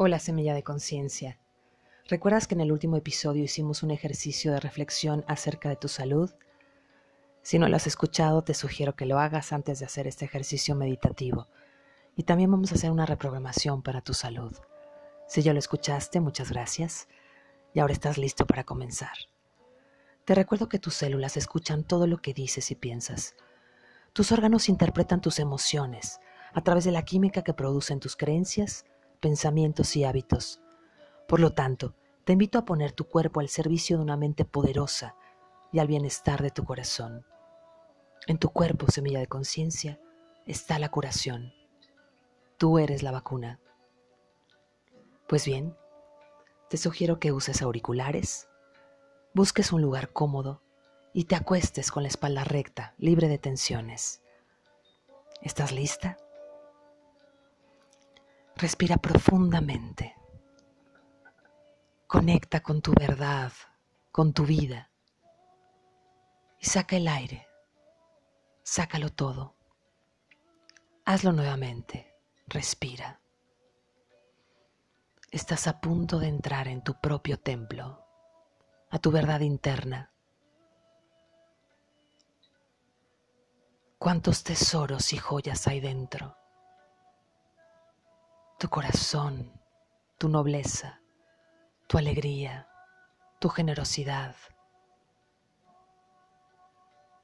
Hola semilla de conciencia. ¿Recuerdas que en el último episodio hicimos un ejercicio de reflexión acerca de tu salud? Si no lo has escuchado, te sugiero que lo hagas antes de hacer este ejercicio meditativo. Y también vamos a hacer una reprogramación para tu salud. Si ya lo escuchaste, muchas gracias. Y ahora estás listo para comenzar. Te recuerdo que tus células escuchan todo lo que dices y piensas. Tus órganos interpretan tus emociones a través de la química que producen tus creencias, pensamientos y hábitos. Por lo tanto, te invito a poner tu cuerpo al servicio de una mente poderosa y al bienestar de tu corazón. En tu cuerpo, semilla de conciencia, está la curación. Tú eres la vacuna. Pues bien, te sugiero que uses auriculares, busques un lugar cómodo y te acuestes con la espalda recta, libre de tensiones. ¿Estás lista? Respira profundamente. Conecta con tu verdad, con tu vida. Y saca el aire. Sácalo todo. Hazlo nuevamente. Respira. Estás a punto de entrar en tu propio templo, a tu verdad interna. ¿Cuántos tesoros y joyas hay dentro? Tu corazón, tu nobleza, tu alegría, tu generosidad.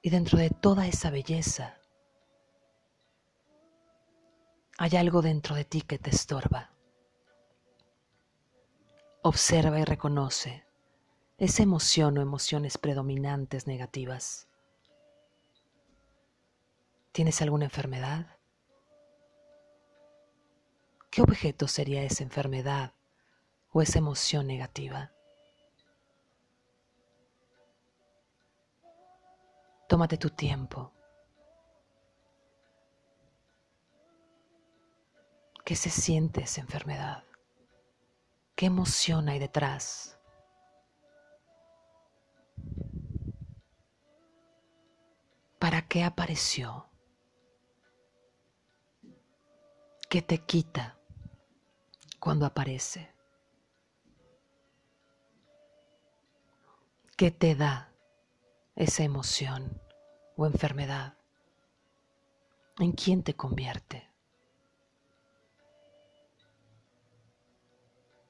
Y dentro de toda esa belleza hay algo dentro de ti que te estorba. Observa y reconoce esa emoción o emociones predominantes negativas. ¿Tienes alguna enfermedad? ¿Qué objeto sería esa enfermedad o esa emoción negativa? Tómate tu tiempo. ¿Qué se siente esa enfermedad? ¿Qué emoción hay detrás? ¿Para qué apareció? ¿Qué te quita? Cuando aparece? ¿Qué te da esa emoción o enfermedad? ¿En quién te convierte?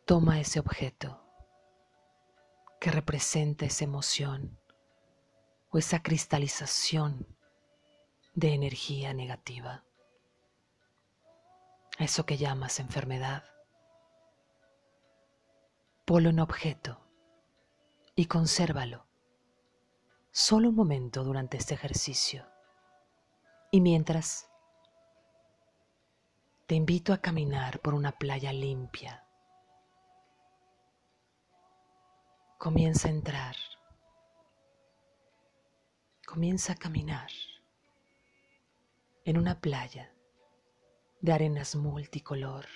Toma ese objeto que representa esa emoción o esa cristalización de energía negativa eso que llamas enfermedad. Polo en objeto y consérvalo solo un momento durante este ejercicio. Y mientras, te invito a caminar por una playa limpia. Comienza a entrar. Comienza a caminar en una playa de arenas multicolor.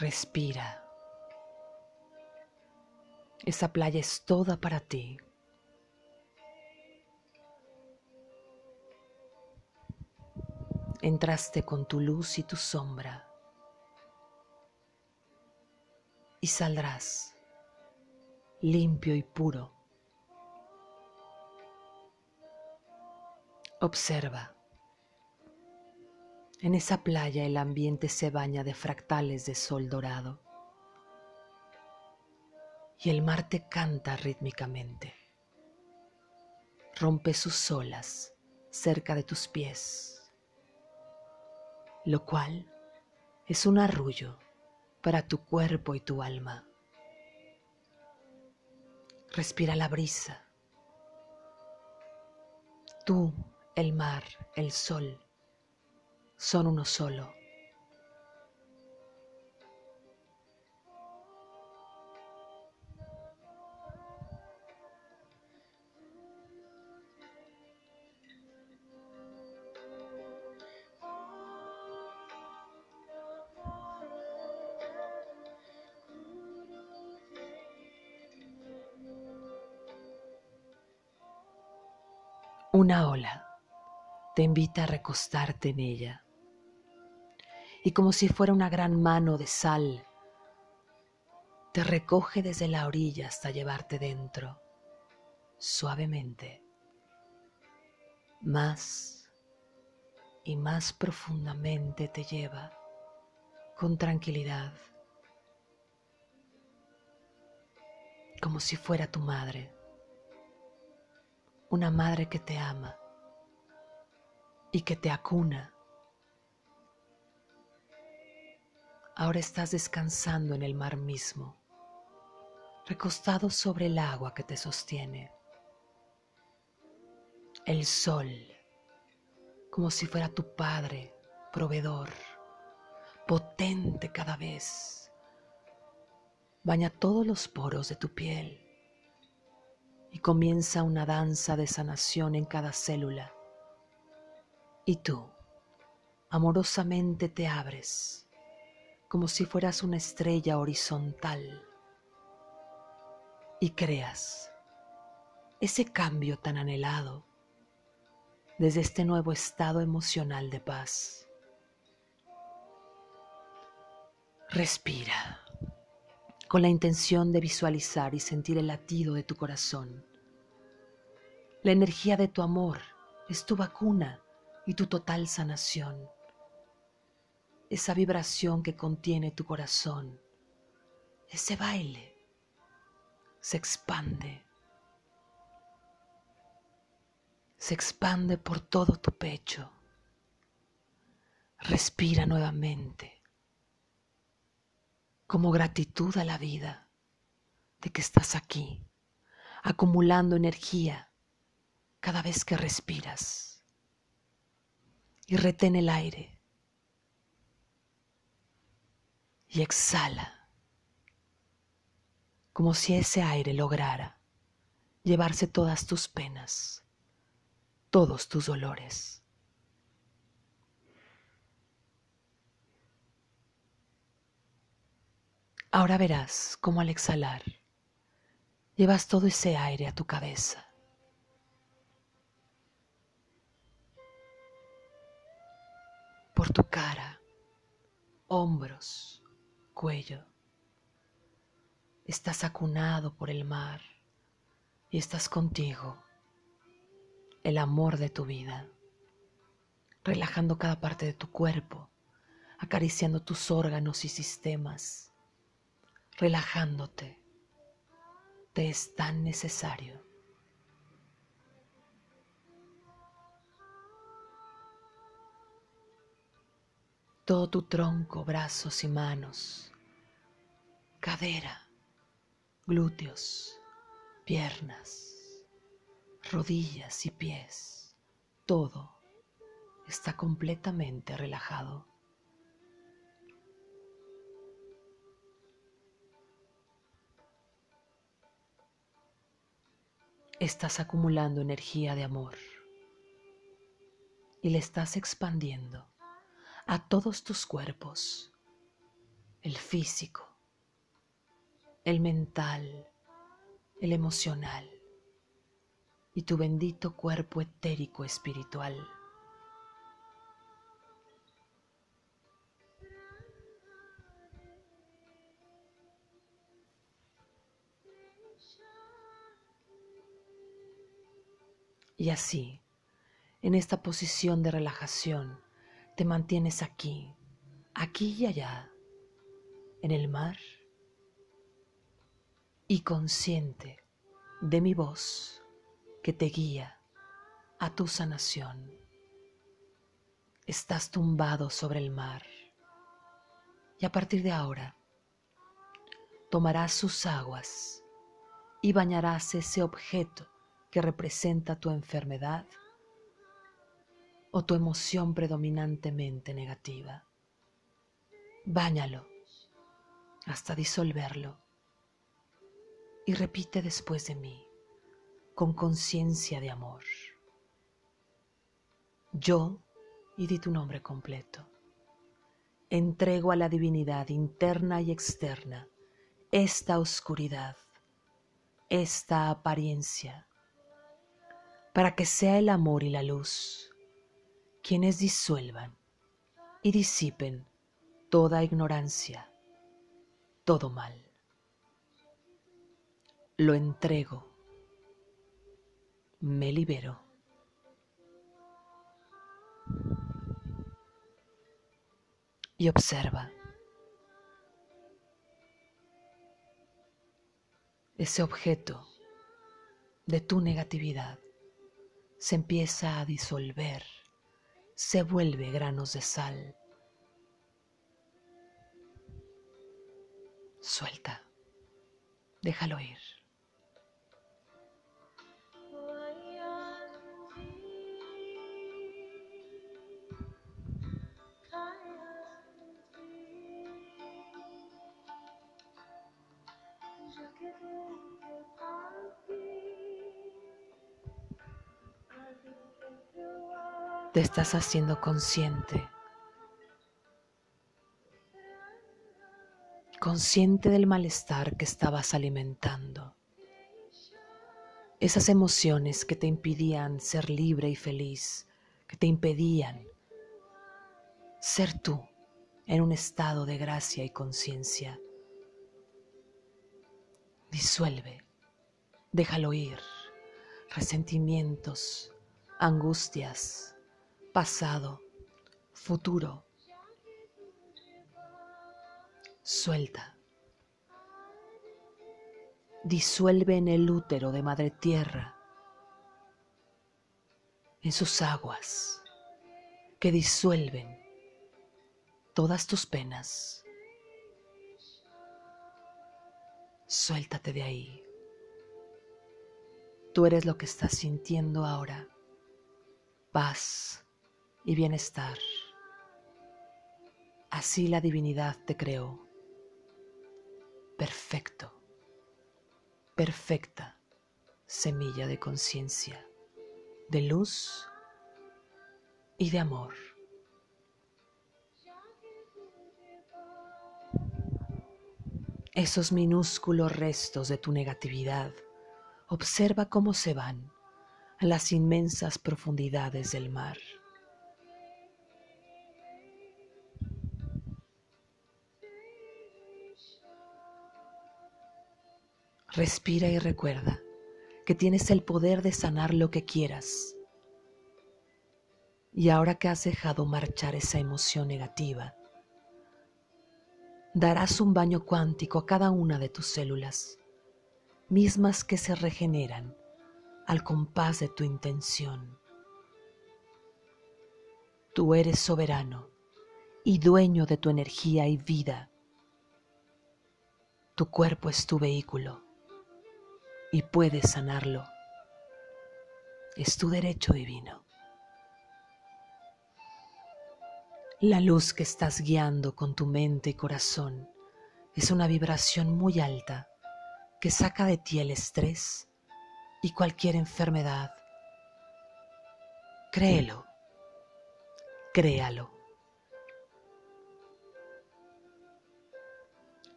Respira. Esa playa es toda para ti. Entraste con tu luz y tu sombra y saldrás limpio y puro. Observa. En esa playa el ambiente se baña de fractales de sol dorado y el mar te canta rítmicamente. Rompe sus olas cerca de tus pies, lo cual es un arrullo para tu cuerpo y tu alma. Respira la brisa. Tú, el mar, el sol, son uno solo. Una ola te invita a recostarte en ella y como si fuera una gran mano de sal, te recoge desde la orilla hasta llevarte dentro, suavemente, más y más profundamente te lleva con tranquilidad, como si fuera tu madre, una madre que te ama y que te acuna Ahora estás descansando en el mar mismo, recostado sobre el agua que te sostiene. El sol, como si fuera tu padre, proveedor, potente cada vez, baña todos los poros de tu piel y comienza una danza de sanación en cada célula. Y tú, amorosamente te abres como si fueras una estrella horizontal y creas ese cambio tan anhelado desde este nuevo estado emocional de paz. Respira con la intención de visualizar y sentir el latido de tu corazón. La energía de tu amor es tu vacuna y tu total sanación esa vibración que contiene tu corazón, ese baile, se expande, se expande por todo tu pecho. Respira nuevamente, como gratitud a la vida de que estás aquí, acumulando energía cada vez que respiras. Y retén el aire y exhala, como si ese aire lograra llevarse todas tus penas, todos tus dolores. Ahora verás cómo al exhalar llevas todo ese aire a tu cabeza. Por tu cara, hombros, cuello. Estás acunado por el mar y estás contigo, el amor de tu vida, relajando cada parte de tu cuerpo, acariciando tus órganos y sistemas, relajándote. Te es tan necesario. Todo tu tronco, brazos y manos, cadera, glúteos, piernas, rodillas y pies, todo está completamente relajado. Estás acumulando energía de amor y le estás expandiendo a todos tus cuerpos, el físico, el mental, el emocional y tu bendito cuerpo etérico espiritual. Y así, en esta posición de relajación, te mantienes aquí, aquí y allá, en el mar, y consciente de mi voz que te guía a tu sanación. Estás tumbado sobre el mar y a partir de ahora tomarás sus aguas y bañarás ese objeto que representa tu enfermedad o tu emoción predominantemente negativa. Báñalo hasta disolverlo y repite después de mí con conciencia de amor. Yo, y di tu nombre completo, entrego a la divinidad interna y externa esta oscuridad, esta apariencia, para que sea el amor y la luz quienes disuelvan y disipen toda ignorancia, todo mal. Lo entrego, me libero. Y observa ese objeto de tu negatividad se empieza a disolver, se vuelve granos de sal. Suelta, déjalo ir. Te estás haciendo consciente. Consciente del malestar que estabas alimentando. Esas emociones que te impidían ser libre y feliz, que te impedían ser tú en un estado de gracia y conciencia. Disuelve, déjalo ir, resentimientos, angustias, pasado, futuro. Suelta. Disuelve en el útero de Madre Tierra, en sus aguas, que disuelven todas tus penas. Suéltate de ahí. Tú eres lo que estás sintiendo ahora. Paz, y bienestar. Así la divinidad te creó. Perfecto, perfecta semilla de conciencia, de luz y de amor. Esos minúsculos restos de tu negatividad, observa cómo se van a las inmensas profundidades del mar. Respira y recuerda que tienes el poder de sanar lo que quieras. Y ahora que has dejado marchar esa emoción negativa, darás un baño cuántico a cada una de tus células, mismas que se regeneran al compás de tu intención. Tú eres soberano y dueño de tu energía y vida. Tu cuerpo es tu vehículo y puedes sanarlo. Es tu derecho divino. La luz que estás guiando con tu mente y corazón es una vibración muy alta que saca de ti el estrés y cualquier enfermedad. Créelo, créalo.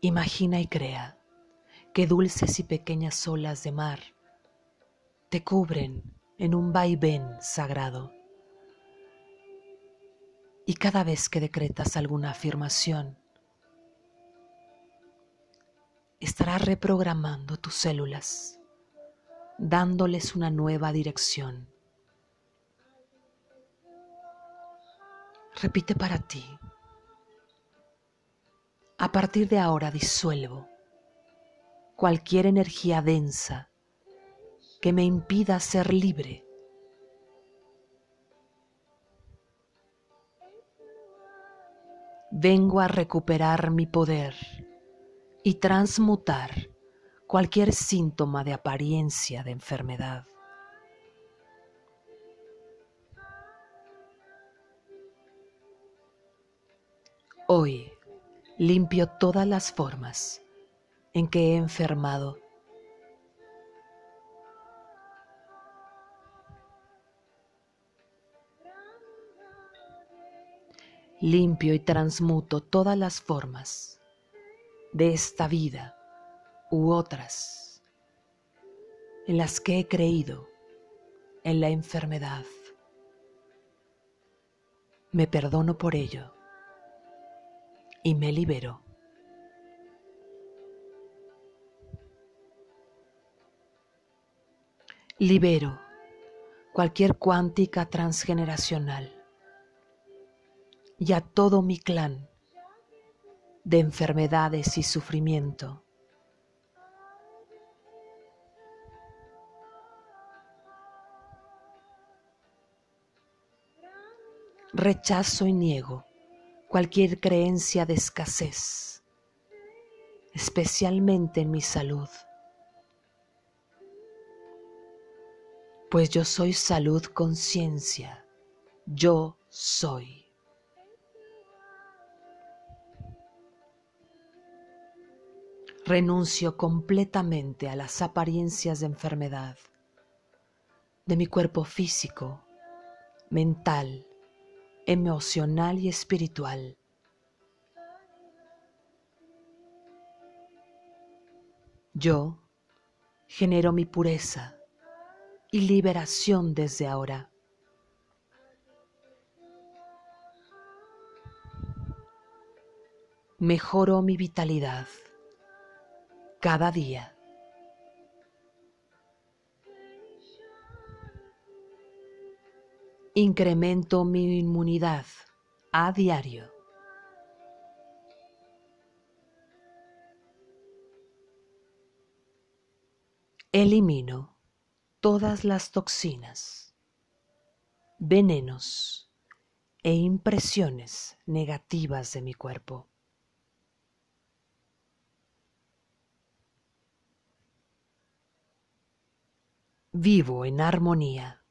Imagina y crea que dulces y pequeñas olas de mar te cubren en un vaivén sagrado. Y cada vez que decretas alguna afirmación, estarás reprogramando tus células, dándoles una nueva dirección. Repite para ti. A partir de ahora disuelvo cualquier energía densa que me impida ser libre. Vengo a recuperar mi poder y transmutar cualquier síntoma de apariencia de enfermedad. Hoy limpio todas las formas en que he enfermado. Limpio y transmuto todas las formas de esta vida u otras en las que he creído en la enfermedad. Me perdono por ello y me libero. Libero cualquier cuántica transgeneracional y a todo mi clan de enfermedades y sufrimiento. Rechazo y niego cualquier creencia de escasez, especialmente en mi salud. Pues yo soy salud conciencia, yo soy. renuncio completamente a las apariencias de enfermedad de mi cuerpo físico, mental, emocional y espiritual. Yo genero mi pureza y liberación desde ahora. Mejoro mi vitalidad cada día. Incremento mi inmunidad a diario. Elimino todas las toxinas, venenos e impresiones negativas de mi cuerpo. vivo en armonía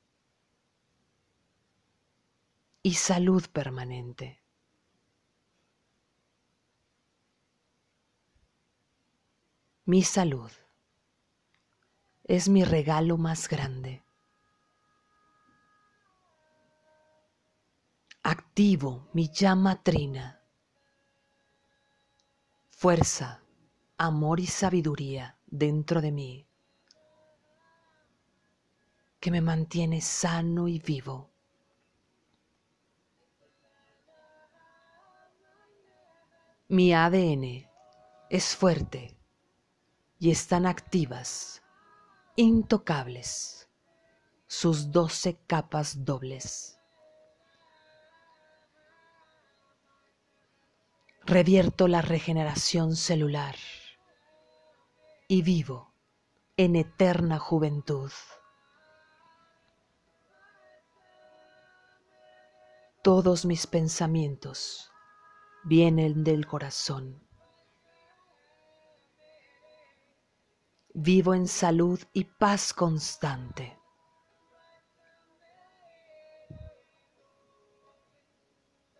y salud permanente. Mi salud es mi regalo más grande. Activo mi llama trina. Fuerza, amor y sabiduría dentro de mí que me mantiene sano y vivo. Mi ADN es fuerte y están activas, intocables, sus doce capas dobles. Revierto la regeneración celular y vivo en eterna juventud. Todos mis pensamientos vienen del corazón. Vivo en salud y paz constante.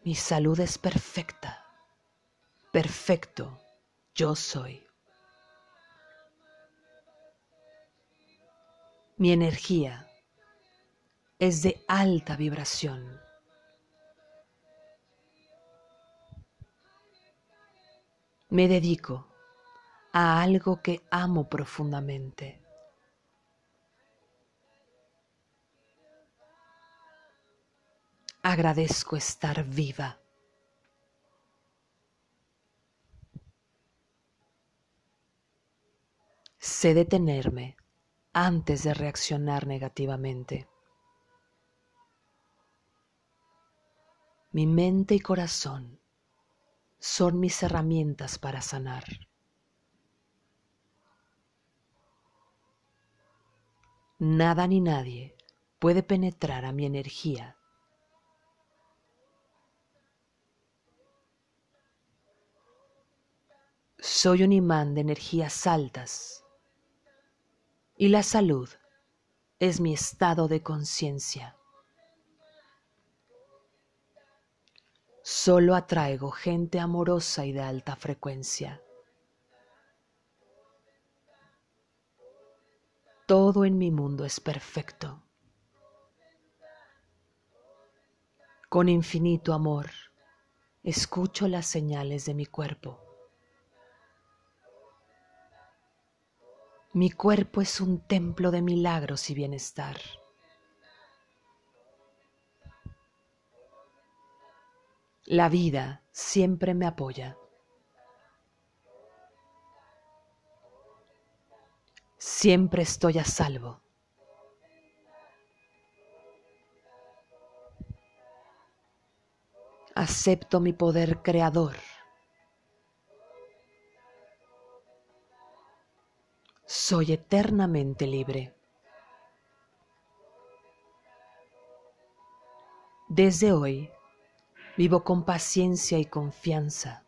Mi salud es perfecta. Perfecto yo soy. Mi energía es de alta vibración. me dedico a algo que amo profundamente. Agradezco estar viva. Sé detenerme antes de reaccionar negativamente. Mi mente y corazón son mis herramientas para sanar. Nada ni nadie puede penetrar a mi energía. Soy un imán de energías altas y la salud es mi estado de conciencia. Solo atraigo gente amorosa y de alta frecuencia. Todo en mi mundo es perfecto. Con infinito amor, escucho las señales de mi cuerpo. Mi cuerpo es un templo de milagros y bienestar. La vida siempre me apoya. Siempre estoy a salvo. Acepto mi poder creador. Soy eternamente libre. Desde hoy vivo con paciencia y confianza.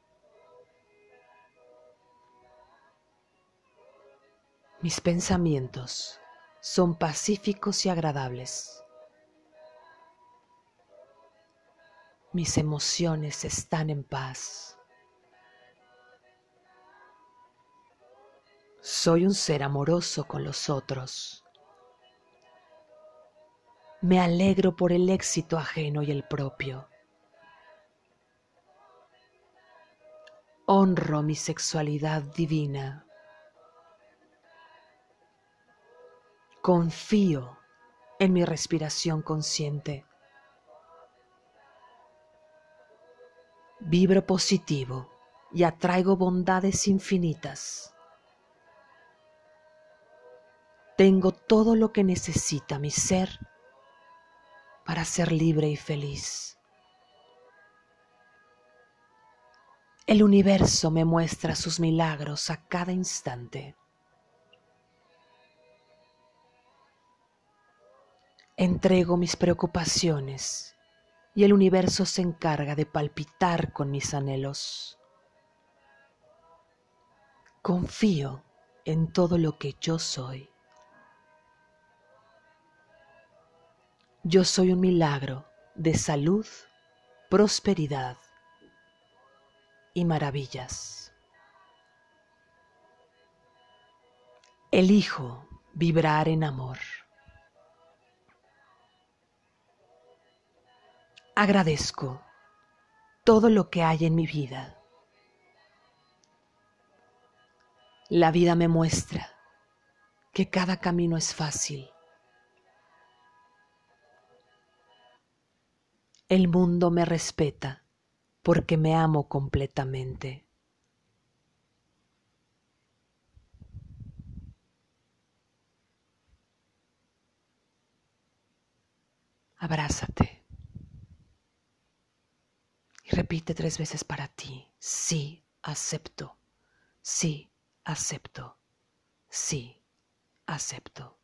Mis pensamientos son pacíficos y agradables. Mis emociones están en paz. Soy un ser amoroso con los otros. Me alegro por el éxito ajeno y el propio. Honro mi sexualidad divina. Confío en mi respiración consciente. Vibro positivo y atraigo bondades infinitas. Tengo todo lo que necesita mi ser para ser libre y feliz. El universo me muestra sus milagros a cada instante. Entrego mis preocupaciones y el universo se encarga de palpitar con mis anhelos. Confío en todo lo que yo soy. Yo soy un milagro de salud, prosperidad y maravillas. Elijo vibrar en amor. Agradezco todo lo que hay en mi vida. La vida me muestra que cada camino es fácil. El mundo me respeta porque me amo completamente. Abrázate. Y repite tres veces para ti, sí, acepto, sí, acepto, sí, acepto.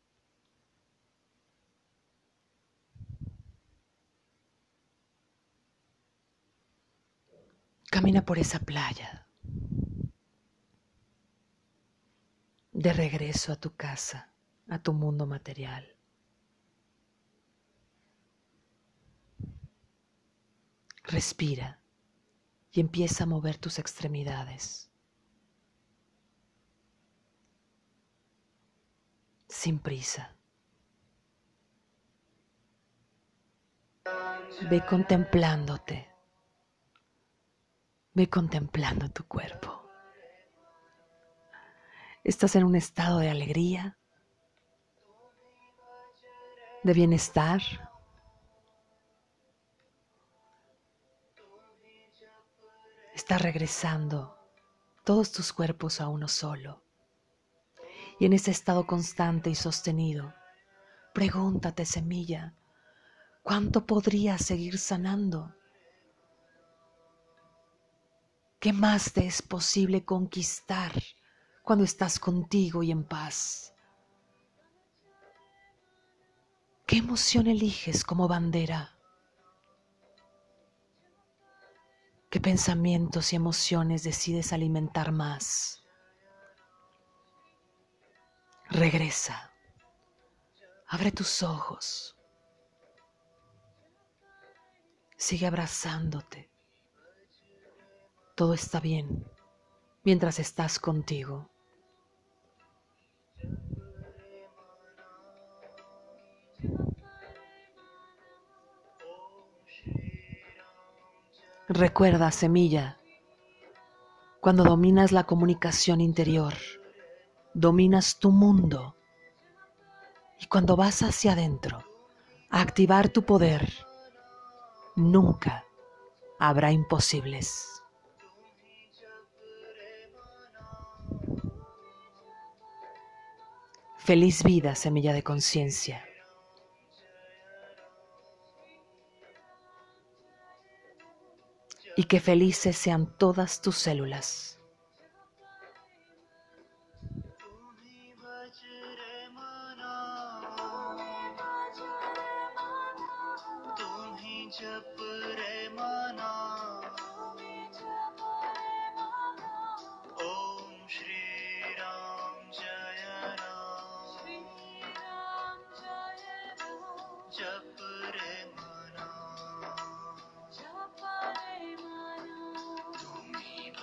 Camina por esa playa, de regreso a tu casa, a tu mundo material. Respira y empieza a mover tus extremidades. Sin prisa. Ve contemplándote. Ve contemplando tu cuerpo. Estás en un estado de alegría, de bienestar. Está regresando todos tus cuerpos a uno solo. Y en ese estado constante y sostenido, pregúntate, semilla, ¿cuánto podrías seguir sanando? ¿Qué más te es posible conquistar cuando estás contigo y en paz? ¿Qué emoción eliges como bandera? ¿Qué pensamientos y emociones decides alimentar más? Regresa. Abre tus ojos. Sigue abrazándote. Todo está bien mientras estás contigo. Recuerda, semilla, cuando dominas la comunicación interior, dominas tu mundo. Y cuando vas hacia adentro a activar tu poder, nunca, habrá imposibles. Feliz vida, semilla de conciencia. Y que felices sean todas tus células.